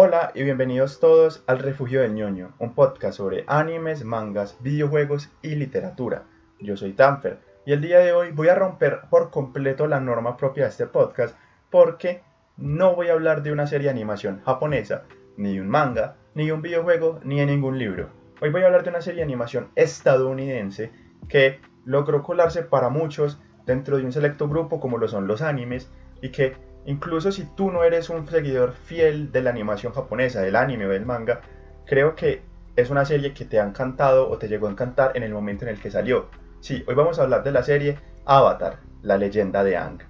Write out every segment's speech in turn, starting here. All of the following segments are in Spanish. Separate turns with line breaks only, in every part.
Hola y bienvenidos todos al Refugio del ñoño, un podcast sobre animes, mangas, videojuegos y literatura. Yo soy Tanfer y el día de hoy voy a romper por completo la norma propia de este podcast porque no voy a hablar de una serie de animación japonesa, ni de un manga, ni de un videojuego, ni de ningún libro. Hoy voy a hablar de una serie de animación estadounidense que logró colarse para muchos dentro de un selecto grupo como lo son los animes y que Incluso si tú no eres un seguidor fiel de la animación japonesa, del anime o del manga, creo que es una serie que te ha encantado o te llegó a encantar en el momento en el que salió. Sí, hoy vamos a hablar de la serie Avatar, la leyenda de Ang.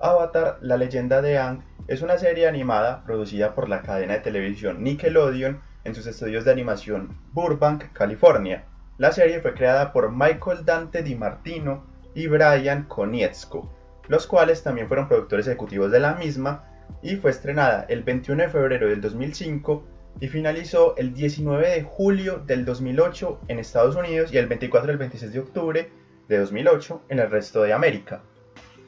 Avatar, la leyenda de Aang, es una serie animada producida por la cadena de televisión Nickelodeon en sus estudios de animación Burbank, California. La serie fue creada por Michael Dante Di Martino y Brian Konietzko, los cuales también fueron productores ejecutivos de la misma, y fue estrenada el 21 de febrero del 2005 y finalizó el 19 de julio del 2008 en Estados Unidos y el 24 del 26 de octubre de 2008 en el resto de América.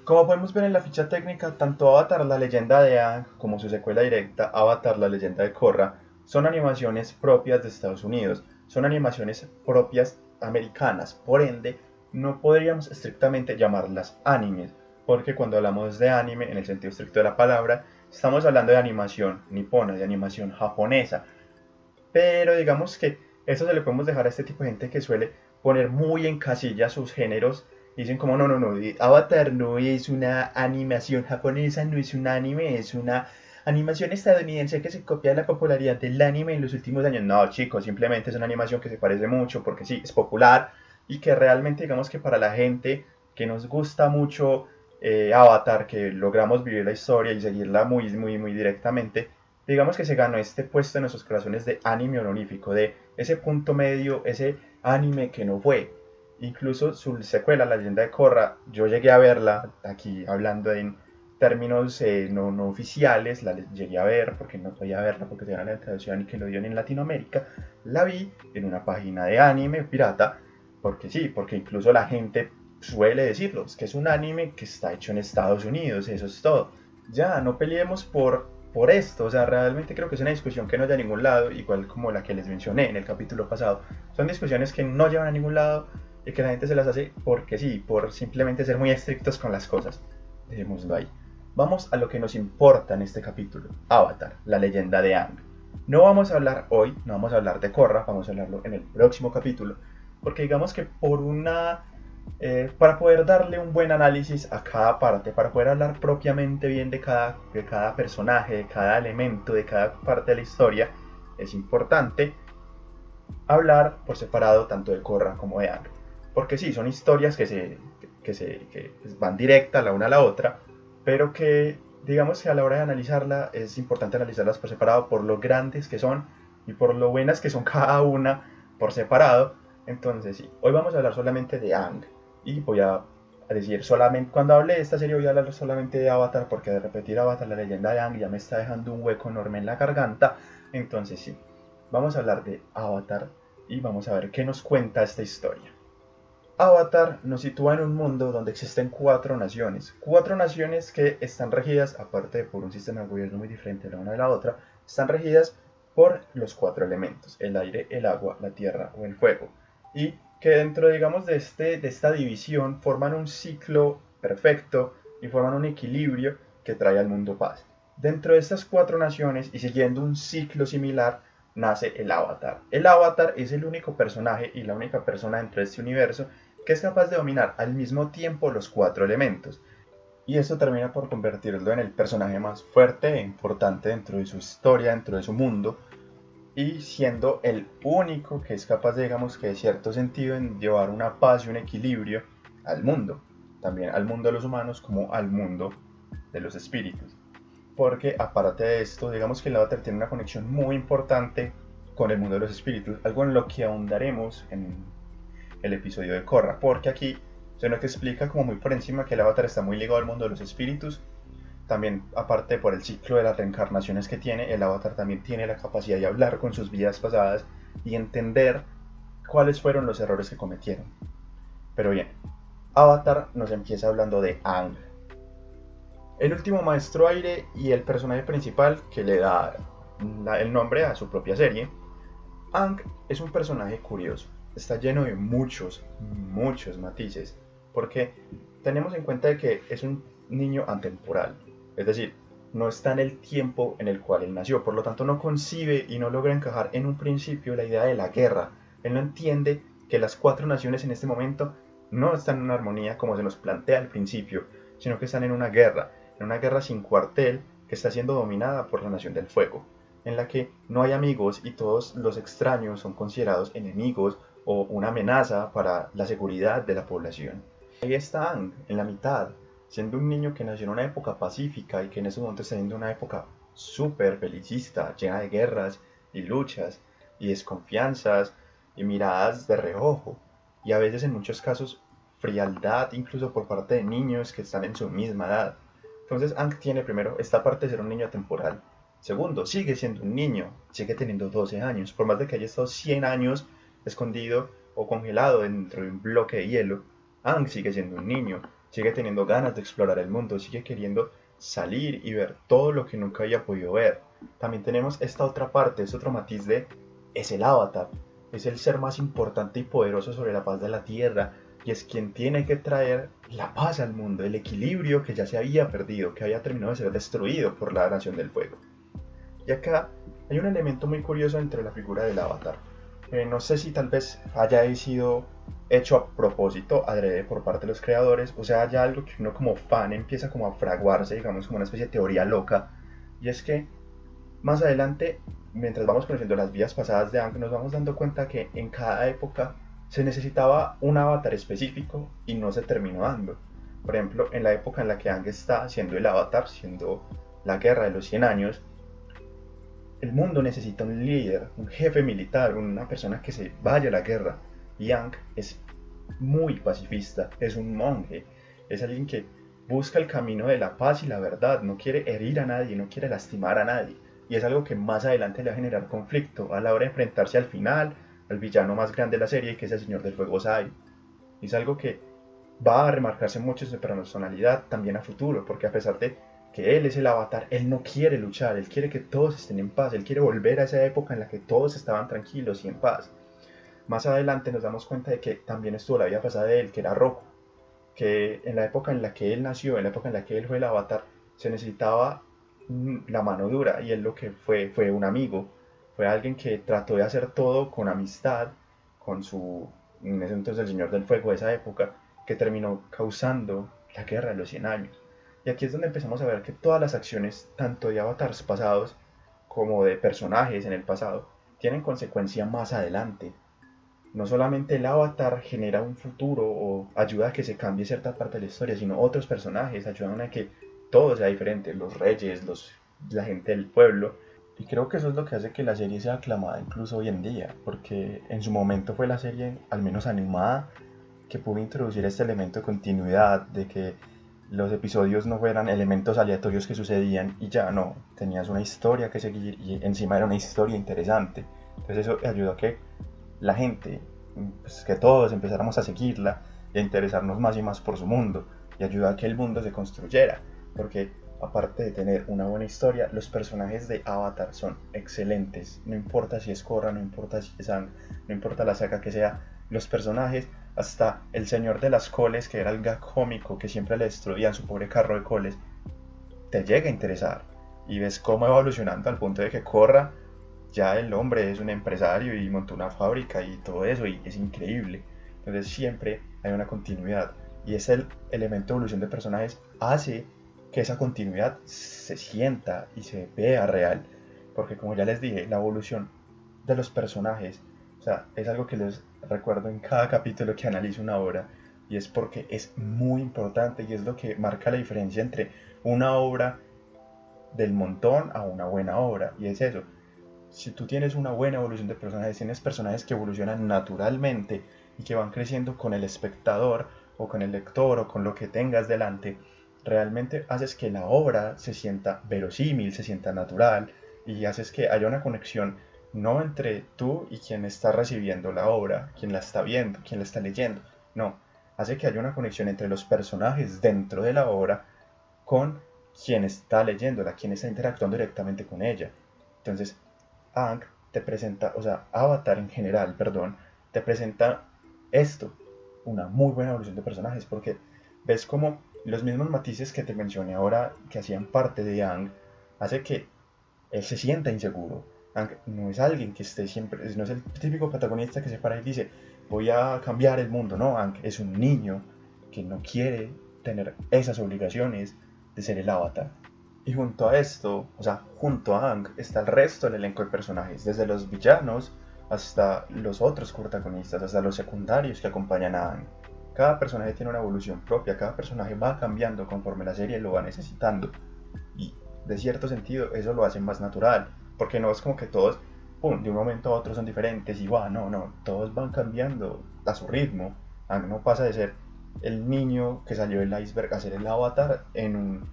Como podemos ver en la ficha técnica, tanto Avatar la leyenda de Aang como su secuela directa Avatar la leyenda de Korra son animaciones propias de Estados Unidos, son animaciones propias americanas, por ende no podríamos estrictamente llamarlas animes, porque cuando hablamos de anime en el sentido estricto de la palabra, estamos hablando de animación nipona, de animación japonesa. Pero digamos que eso se le podemos dejar a este tipo de gente que suele poner muy en casilla sus géneros dicen como no, no, no, Avatar no es una animación japonesa, no es un anime, es una animación estadounidense que se copia de la popularidad del anime en los últimos años. No, chicos, simplemente es una animación que se parece mucho porque sí, es popular y que realmente digamos que para la gente que nos gusta mucho eh, Avatar, que logramos vivir la historia y seguirla muy, muy, muy directamente, digamos que se ganó este puesto en nuestros corazones de anime honorífico, de ese punto medio, ese anime que no fue, Incluso su secuela, La leyenda de Korra, yo llegué a verla, aquí hablando en términos eh, no, no, oficiales, la llegué a ver porque no podía verla porque tenía la traducción y que lo dio en Latinoamérica, la vi en una página de anime pirata, porque sí, porque incluso la gente suele decirlo, es que es un anime que está hecho en Estados Unidos, eso es todo. Ya, no peleemos por, por esto, o sea, realmente creo que es una discusión que no lleva a ningún lado, igual como la que les mencioné en el capítulo pasado. Son discusiones que no llevan a ningún lado, y que la gente se las hace porque sí, por simplemente ser muy estrictos con las cosas. Dejémoslo ahí. Vamos a lo que nos importa en este capítulo. Avatar, la leyenda de Aang. No vamos a hablar hoy, no vamos a hablar de Korra, vamos a hablarlo en el próximo capítulo, porque digamos que por una... Eh, para poder darle un buen análisis a cada parte, para poder hablar propiamente bien de cada, de cada personaje, de cada elemento, de cada parte de la historia, es importante hablar por separado tanto de Korra como de Aang. Porque sí, son historias que, se, que, se, que van directa la una a la otra, pero que digamos que a la hora de analizarla es importante analizarlas por separado por lo grandes que son y por lo buenas que son cada una por separado. Entonces sí, hoy vamos a hablar solamente de Ang y voy a decir solamente, cuando hable de esta serie voy a hablar solamente de Avatar porque de repetir Avatar, la leyenda de Ang ya me está dejando un hueco enorme en la garganta. Entonces sí, vamos a hablar de Avatar y vamos a ver qué nos cuenta esta historia. Avatar nos sitúa en un mundo donde existen cuatro naciones, cuatro naciones que están regidas, aparte por un sistema de gobierno muy diferente la una de la otra, están regidas por los cuatro elementos, el aire, el agua, la tierra o el fuego, y que dentro, digamos, de, este, de esta división forman un ciclo perfecto y forman un equilibrio que trae al mundo paz. Dentro de estas cuatro naciones y siguiendo un ciclo similar, nace el avatar. El avatar es el único personaje y la única persona dentro de este universo que es capaz de dominar al mismo tiempo los cuatro elementos. Y esto termina por convertirlo en el personaje más fuerte e importante dentro de su historia, dentro de su mundo, y siendo el único que es capaz, de, digamos que de cierto sentido, en llevar una paz y un equilibrio al mundo, también al mundo de los humanos como al mundo de los espíritus. Porque aparte de esto, digamos que el avatar tiene una conexión muy importante con el mundo de los espíritus, algo en lo que ahondaremos en el episodio de Korra, porque aquí se nos explica como muy por encima que el avatar está muy ligado al mundo de los espíritus. También, aparte por el ciclo de las reencarnaciones que tiene, el avatar también tiene la capacidad de hablar con sus vidas pasadas y entender cuáles fueron los errores que cometieron. Pero bien, Avatar nos empieza hablando de Ang, el último maestro aire y el personaje principal que le da el nombre a su propia serie. Ang es un personaje curioso, está lleno de muchos, muchos matices, porque tenemos en cuenta que es un niño atemporal, es decir, no está en el tiempo en el cual él nació, por lo tanto no concibe y no logra encajar en un principio la idea de la guerra. Él no entiende que las cuatro naciones en este momento no están en armonía como se nos plantea al principio, sino que están en una guerra, en una guerra sin cuartel que está siendo dominada por la Nación del Fuego, en la que no hay amigos y todos los extraños son considerados enemigos o una amenaza para la seguridad de la población. Ahí está Ang, en la mitad, siendo un niño que nació en una época pacífica y que en ese momento está en una época súper felicista, llena de guerras y luchas y desconfianzas y miradas de reojo y a veces en muchos casos frialdad incluso por parte de niños que están en su misma edad. Entonces Ang tiene primero esta parte de ser un niño temporal. Segundo, sigue siendo un niño, sigue teniendo 12 años, por más de que haya estado 100 años escondido o congelado dentro de un bloque de hielo, Ang sigue siendo un niño, sigue teniendo ganas de explorar el mundo, sigue queriendo salir y ver todo lo que nunca había podido ver. También tenemos esta otra parte, este otro matiz de es el avatar, es el ser más importante y poderoso sobre la paz de la tierra, y es quien tiene que traer la paz al mundo, el equilibrio que ya se había perdido, que había terminado de ser destruido por la Nación del Fuego. Y acá hay un elemento muy curioso entre la figura del avatar. Eh, no sé si tal vez haya sido hecho a propósito, adrede por parte de los creadores, o sea, haya algo que uno como fan empieza como a fraguarse, digamos, como una especie de teoría loca, y es que más adelante, mientras vamos conociendo las vías pasadas de Aang, nos vamos dando cuenta que en cada época se necesitaba un avatar específico y no se terminó dando. Por ejemplo, en la época en la que Ang está siendo el avatar, siendo la guerra de los 100 años, el mundo necesita un líder, un jefe militar, una persona que se vaya a la guerra. Y Ang es muy pacifista, es un monje, es alguien que busca el camino de la paz y la verdad, no quiere herir a nadie, no quiere lastimar a nadie. Y es algo que más adelante le va a generar conflicto a la hora de enfrentarse al final el villano más grande de la serie, que es el Señor del Fuego Sai. es algo que va a remarcarse mucho su personalidad también a futuro, porque a pesar de que él es el avatar, él no quiere luchar, él quiere que todos estén en paz, él quiere volver a esa época en la que todos estaban tranquilos y en paz. Más adelante nos damos cuenta de que también estuvo la vida pasada de él, que era Roku, que en la época en la que él nació, en la época en la que él fue el avatar, se necesitaba la mano dura y él lo que fue fue un amigo, alguien que trató de hacer todo con amistad, con su, en ese entonces el Señor del Fuego de esa época, que terminó causando la guerra de los 100 años. Y aquí es donde empezamos a ver que todas las acciones, tanto de avatars pasados como de personajes en el pasado, tienen consecuencia más adelante. No solamente el avatar genera un futuro o ayuda a que se cambie cierta parte de la historia, sino otros personajes ayudan a que todo sea diferente, los reyes, los, la gente del pueblo, y creo que eso es lo que hace que la serie sea aclamada incluso hoy en día, porque en su momento fue la serie, al menos animada, que pudo introducir este elemento de continuidad, de que los episodios no fueran elementos aleatorios que sucedían y ya no, tenías una historia que seguir y encima era una historia interesante. Entonces eso ayudó a que la gente, pues, que todos empezáramos a seguirla y a interesarnos más y más por su mundo y ayudó a que el mundo se construyera, porque aparte de tener una buena historia, los personajes de Avatar son excelentes. No importa si es Korra, no importa si es Ang, no importa la saga que sea, los personajes, hasta el señor de las coles, que era el gag cómico que siempre le destruían su pobre carro de coles, te llega a interesar. Y ves cómo evolucionando al punto de que Korra, ya el hombre es un empresario y montó una fábrica y todo eso, y es increíble. Entonces siempre hay una continuidad. y es el elemento de evolución de personajes, hace que esa continuidad se sienta y se vea real. Porque como ya les dije, la evolución de los personajes, o sea, es algo que les recuerdo en cada capítulo que analizo una obra, y es porque es muy importante y es lo que marca la diferencia entre una obra del montón a una buena obra, y es eso. Si tú tienes una buena evolución de personajes, tienes personajes que evolucionan naturalmente y que van creciendo con el espectador o con el lector o con lo que tengas delante, realmente haces que la obra se sienta verosímil, se sienta natural y haces que haya una conexión no entre tú y quien está recibiendo la obra, quien la está viendo, quien la está leyendo, no, hace que haya una conexión entre los personajes dentro de la obra con quien está leyéndola, quien está interactuando directamente con ella. Entonces, Ang te presenta, o sea, Avatar en general, perdón, te presenta esto, una muy buena evolución de personajes, porque ves como los mismos matices que te mencioné ahora, que hacían parte de Yang, hace que él se sienta inseguro. Ang no es alguien que esté siempre, no es el típico protagonista que se para y dice, voy a cambiar el mundo, no, Ang es un niño que no quiere tener esas obligaciones de ser el avatar. Y junto a esto, o sea, junto a Ang está el resto del elenco de personajes, desde los villanos hasta los otros protagonistas, hasta los secundarios que acompañan a Ang. Cada personaje tiene una evolución propia, cada personaje va cambiando conforme la serie lo va necesitando. Y de cierto sentido eso lo hace más natural, porque no es como que todos, pum, de un momento a otro son diferentes y va, no, no, todos van cambiando a su ritmo. Ang no pasa de ser el niño que salió del iceberg a ser el avatar en,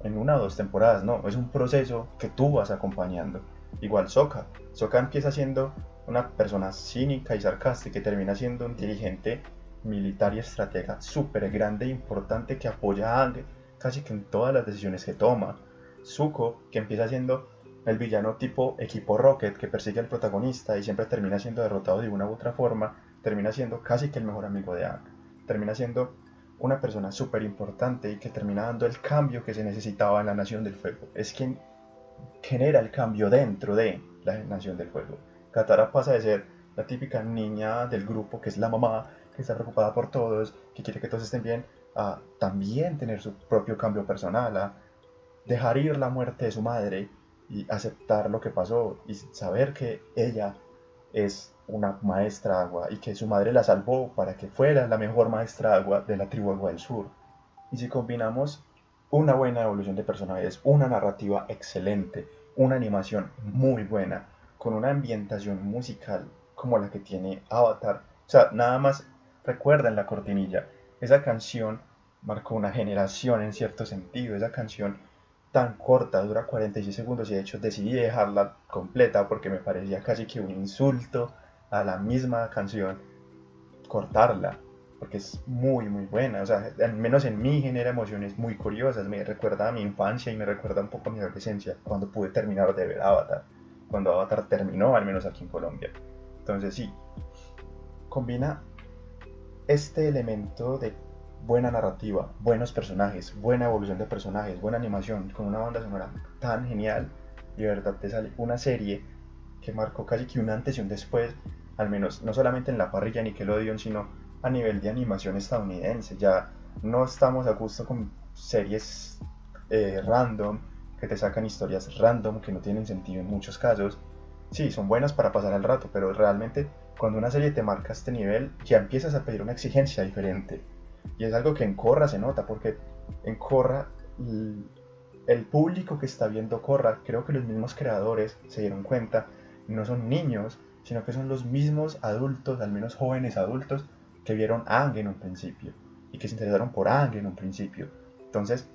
en una o dos temporadas, no, es un proceso que tú vas acompañando. Igual Soka, Soka empieza siendo una persona cínica y sarcástica y termina siendo un dirigente militar y estratega súper grande e importante que apoya a Ang casi que en todas las decisiones que toma. Zuko, que empieza siendo el villano tipo equipo Rocket que persigue al protagonista y siempre termina siendo derrotado de una u otra forma, termina siendo casi que el mejor amigo de Ang. Termina siendo una persona súper importante y que termina dando el cambio que se necesitaba en la Nación del Fuego. Es quien genera el cambio dentro de la Nación del Fuego. Katara pasa de ser la típica niña del grupo que es la mamá que está preocupada por todos, que quiere que todos estén bien, a también tener su propio cambio personal, a dejar ir la muerte de su madre y aceptar lo que pasó y saber que ella es una maestra agua y que su madre la salvó para que fuera la mejor maestra agua de la tribu agua del sur. Y si combinamos una buena evolución de personajes, una narrativa excelente, una animación muy buena, con una ambientación musical como la que tiene Avatar, o sea, nada más Recuerden la cortinilla. Esa canción marcó una generación en cierto sentido. Esa canción tan corta, dura 46 segundos y de hecho decidí dejarla completa porque me parecía casi que un insulto a la misma canción cortarla porque es muy muy buena, o sea, al menos en mí genera emociones muy curiosas, me recuerda a mi infancia y me recuerda un poco a mi adolescencia, cuando pude terminar de ver Avatar, cuando Avatar terminó, al menos aquí en Colombia. Entonces sí, combina este elemento de buena narrativa, buenos personajes, buena evolución de personajes, buena animación, con una banda sonora tan genial, y de verdad te sale una serie que marcó casi que un antes y un después, al menos no solamente en la parrilla Nickelodeon, sino a nivel de animación estadounidense. Ya no estamos a gusto con series eh, random, que te sacan historias random, que no tienen sentido en muchos casos. Sí, son buenas para pasar el rato, pero realmente cuando una serie te marca este nivel, ya empiezas a pedir una exigencia diferente. Y es algo que en Corra se nota, porque en Corra el público que está viendo Corra, creo que los mismos creadores se dieron cuenta, no son niños, sino que son los mismos adultos, al menos jóvenes adultos, que vieron Ang en un principio y que se interesaron por Ang en un principio. Entonces,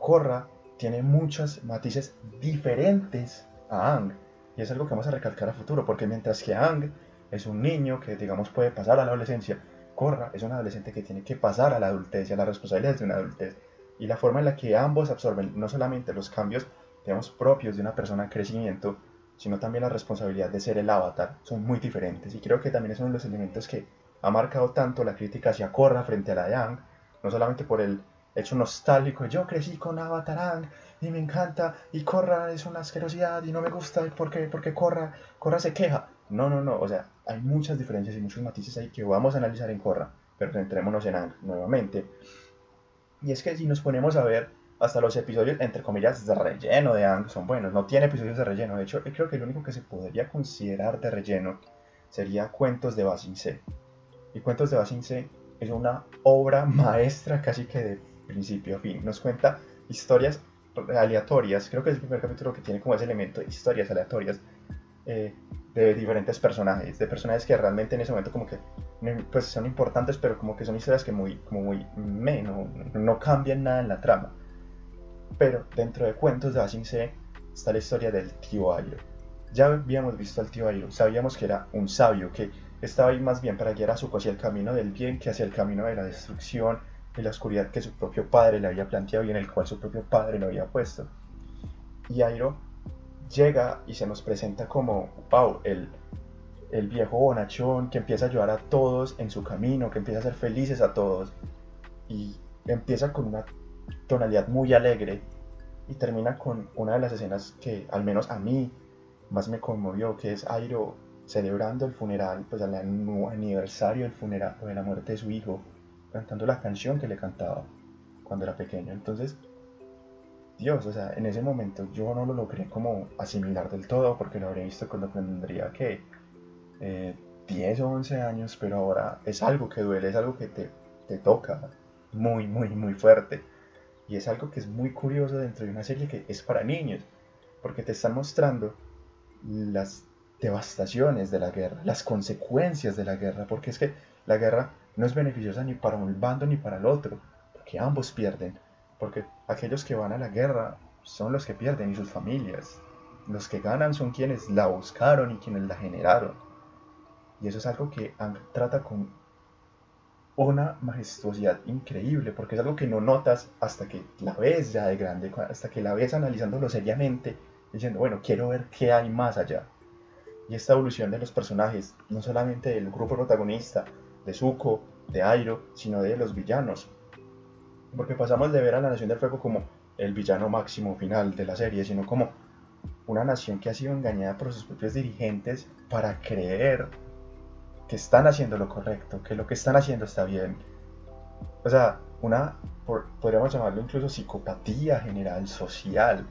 Korra tiene muchos matices diferentes a Ang y es algo que vamos a recalcar a futuro, porque mientras que Ang es un niño que, digamos, puede pasar a la adolescencia. Corra es un adolescente que tiene que pasar a la adultez y a las responsabilidades de una adultez. Y la forma en la que ambos absorben no solamente los cambios, digamos, propios de una persona en crecimiento, sino también la responsabilidad de ser el avatar, son muy diferentes. Y creo que también es uno de los elementos que ha marcado tanto la crítica hacia Corra frente a la Yang, no solamente por el hecho nostálgico, yo crecí con Avatar y me encanta, y Corra es una asquerosidad y no me gusta porque, porque Corra, Corra se queja, no, no, no, o sea, hay muchas diferencias y muchos matices ahí que vamos a analizar en Corra. pero centrémonos en Ang nuevamente. Y es que si nos ponemos a ver, hasta los episodios, entre comillas, de relleno de Ang son buenos. No tiene episodios de relleno. De hecho, creo que el único que se podría considerar de relleno sería Cuentos de Basin C. Y Cuentos de Basin C es una obra maestra casi que de principio a fin. Nos cuenta historias aleatorias. Creo que es el primer capítulo que tiene como ese elemento historias aleatorias eh, de diferentes personajes. De personajes que realmente en ese momento como que pues son importantes, pero como que son historias que muy, como muy menos, no, cambian nada en la trama. Pero dentro de cuentos de Basing C está la historia del tío Airo. Ya habíamos visto al tío Airo, sabíamos que era un sabio, que estaba ahí más bien para guiar a su hacia el camino del bien que hacia el camino de la destrucción y la oscuridad que su propio padre le había planteado y en el cual su propio padre lo había puesto. Y Airo llega y se nos presenta como, wow, el, el viejo bonachón que empieza a ayudar a todos en su camino, que empieza a ser felices a todos. Y empieza con una tonalidad muy alegre y termina con una de las escenas que al menos a mí más me conmovió, que es Airo celebrando el funeral, pues al aniversario del funeral de la muerte de su hijo, cantando la canción que le cantaba cuando era pequeño. Entonces, Dios, o sea, en ese momento yo no lo logré como asimilar del todo porque lo habría visto cuando tendría que 10 o 11 años, pero ahora es algo que duele, es algo que te, te toca muy, muy, muy fuerte. Y es algo que es muy curioso dentro de una serie que es para niños, porque te están mostrando las devastaciones de la guerra, las consecuencias de la guerra, porque es que la guerra no es beneficiosa ni para un bando ni para el otro, porque ambos pierden, porque aquellos que van a la guerra son los que pierden y sus familias, los que ganan son quienes la buscaron y quienes la generaron. Y eso es algo que trata con una majestuosidad increíble, porque es algo que no notas hasta que la ves ya de grande, hasta que la ves analizándolo seriamente, diciendo, bueno, quiero ver qué hay más allá. Y esta evolución de los personajes, no solamente del grupo protagonista, de Zuko, de Airo, sino de los villanos. Porque pasamos de ver a la Nación del Fuego como el villano máximo final de la serie, sino como una nación que ha sido engañada por sus propios dirigentes para creer que están haciendo lo correcto, que lo que están haciendo está bien. O sea, una, podríamos llamarlo incluso psicopatía general, social,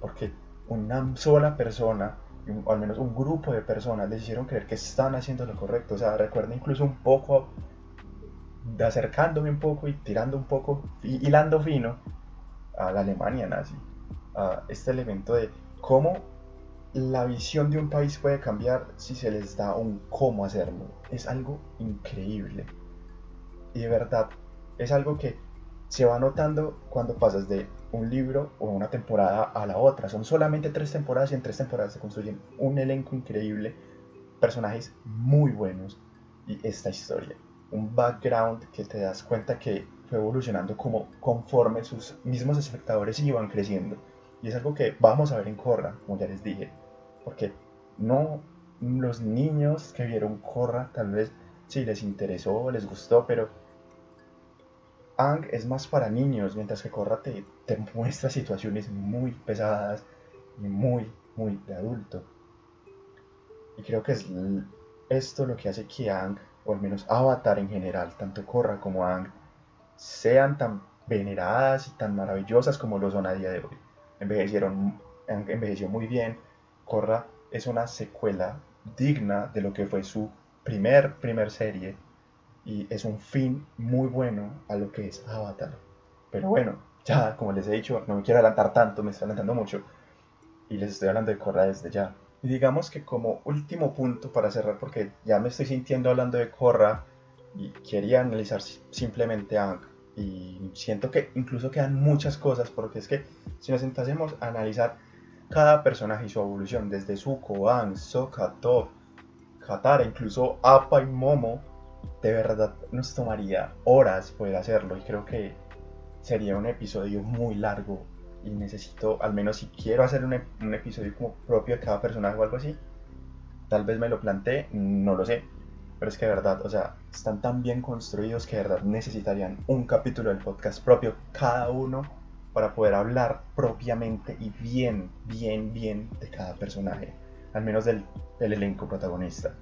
porque una sola persona, o al menos un grupo de personas, les hicieron creer que están haciendo lo correcto. O sea, recuerdo incluso un poco, acercándome un poco y tirando un poco, hilando fino a la Alemania nazi, a este elemento de cómo la visión de un país puede cambiar si se les da un cómo hacerlo. Es algo increíble. Y de verdad, es algo que se va notando cuando pasas de un libro o una temporada a la otra. Son solamente tres temporadas y en tres temporadas se construyen un elenco increíble, personajes muy buenos y esta historia. Un background que te das cuenta que fue evolucionando como conforme sus mismos espectadores iban creciendo. Y es algo que vamos a ver en Korra, como ya les dije porque no los niños que vieron Korra tal vez sí les interesó, les gustó, pero Ang es más para niños, mientras que Korra te, te muestra situaciones muy pesadas y muy, muy de adulto. Y creo que es esto lo que hace que Ang, o al menos Avatar en general, tanto Korra como Ang, sean tan veneradas y tan maravillosas como lo son a día de hoy. Envejecieron, envejeció muy bien, Korra es una secuela digna de lo que fue su primer, primer serie y es un fin muy bueno a lo que es Avatar. Pero bueno, ya como les he dicho, no me quiero adelantar tanto, me estoy adelantando mucho y les estoy hablando de Korra desde ya. Y digamos que como último punto para cerrar, porque ya me estoy sintiendo hablando de Korra y quería analizar simplemente a y siento que incluso quedan muchas cosas, porque es que si nos sentásemos a analizar cada personaje y su evolución, desde Zuko, Aang, Sokka, Toph, Katara, incluso Appa y Momo, de verdad nos tomaría horas poder hacerlo y creo que sería un episodio muy largo y necesito, al menos si quiero hacer un, episodio como propio de cada personaje o algo así, tal vez me lo planteé, no lo sé, pero es que de verdad, o sea, están tan bien construidos que de verdad necesitarían un capítulo del podcast propio cada uno para poder hablar propiamente y bien, bien, bien de cada personaje, al menos del, elenco protagonista.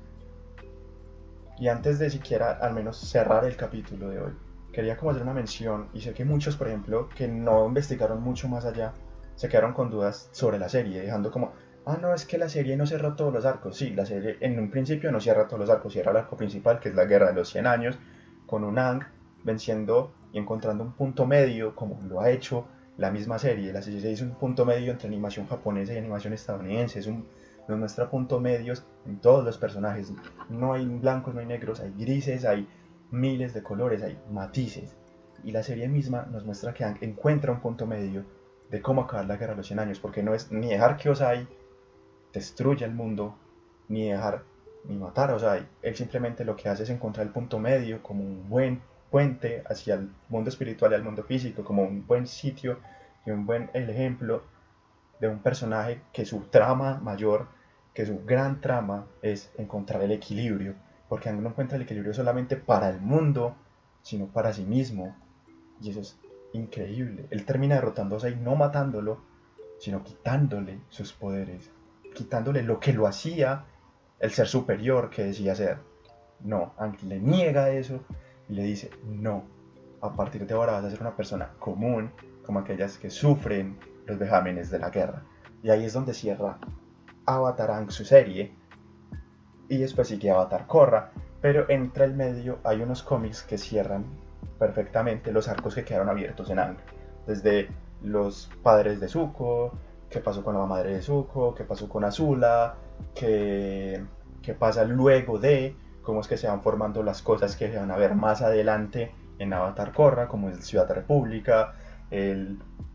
Y antes de siquiera al menos cerrar el capítulo de hoy, quería como hacer una mención, y sé que muchos, por ejemplo, que no investigaron mucho más allá, se quedaron con dudas sobre la serie, dejando como, ah, no, es que la serie no cierra todos los arcos. Sí, la serie en un principio no cierra todos los arcos, cierra el arco principal, que es la Guerra de los 100 años, con un Ang venciendo y encontrando un punto medio, como lo ha hecho la misma serie. La serie es un punto medio entre animación japonesa y animación estadounidense, es un, muestra puntos medios en todos los personajes. No hay blancos, no hay negros, hay grises, hay miles de colores, hay matices. Y la serie misma nos muestra que Ang encuentra un punto medio de cómo acabar la guerra de los 100 años, porque no es ni dejar que Osai destruya el mundo, ni dejar ni matar a Osai. Él simplemente lo que hace es encontrar el punto medio como un buen puente hacia el mundo espiritual y al mundo físico, como un buen sitio y un buen ejemplo de un personaje que su trama mayor, que su gran trama es encontrar el equilibrio, porque no encuentra el equilibrio solamente para el mundo, sino para sí mismo. Y eso es increíble. Él termina derrotándose y no matándolo, sino quitándole sus poderes, quitándole lo que lo hacía el ser superior que decía ser. No, aunque le niega eso y le dice, no, a partir de ahora vas a ser una persona común, como aquellas que sufren los vejámenes de la guerra. Y ahí es donde cierra Avatar su serie, y después sigue Avatar Korra, pero entre el medio hay unos cómics que cierran perfectamente los arcos que quedaron abiertos en Ang. Desde los padres de Zuko, qué pasó con la madre de Zuko, qué pasó con Azula, qué, qué pasa luego de, cómo es que se van formando las cosas que se van a ver más adelante en Avatar Korra, como es Ciudad República,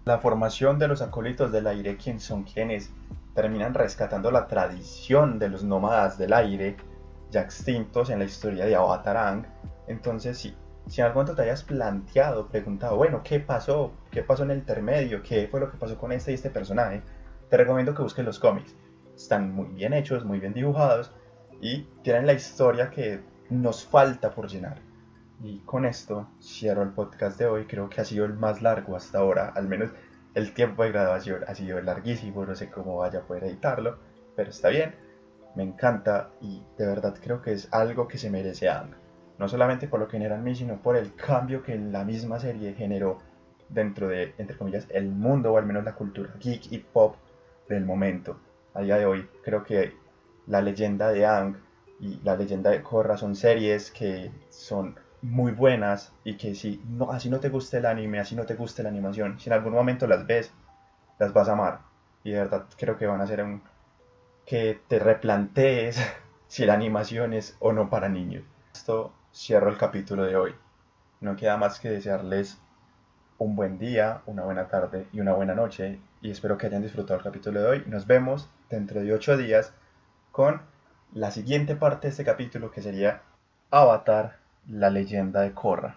la formación de los acólitos del aire, quien son quienes terminan rescatando la tradición de los nómadas del aire, ya extintos en la historia de Avatar Entonces, sí, si en algún momento te hayas planteado, preguntado, bueno, ¿qué pasó? ¿Qué pasó en el intermedio? ¿Qué fue lo que pasó con este y este personaje? Te recomiendo que busques los cómics. Están muy bien hechos, muy bien dibujados y tienen la historia que nos falta por llenar. Y con esto cierro el podcast de hoy. Creo que ha sido el más largo hasta ahora, al menos el tiempo de grabación ha sido larguísimo. No sé cómo vaya a poder editarlo, pero está bien. Me encanta y de verdad creo que es algo que se merece algo no solamente por lo que genera en mí, sino por el cambio que la misma serie generó dentro de, entre comillas, el mundo o al menos la cultura geek y pop del momento. A día de hoy creo que la leyenda de Ang y la leyenda de Korra son series que son muy buenas y que si no, así no te gusta el anime, así no te gusta la animación, si en algún momento las ves, las vas a amar. Y de verdad creo que van a ser un... que te replantees si la animación es o no para niños. Esto cierro el capítulo de hoy. No queda más que desearles un buen día, una buena tarde y una buena noche y espero que hayan disfrutado el capítulo de hoy. Nos vemos dentro de ocho días con la siguiente parte de este capítulo que sería Avatar, la leyenda de Korra.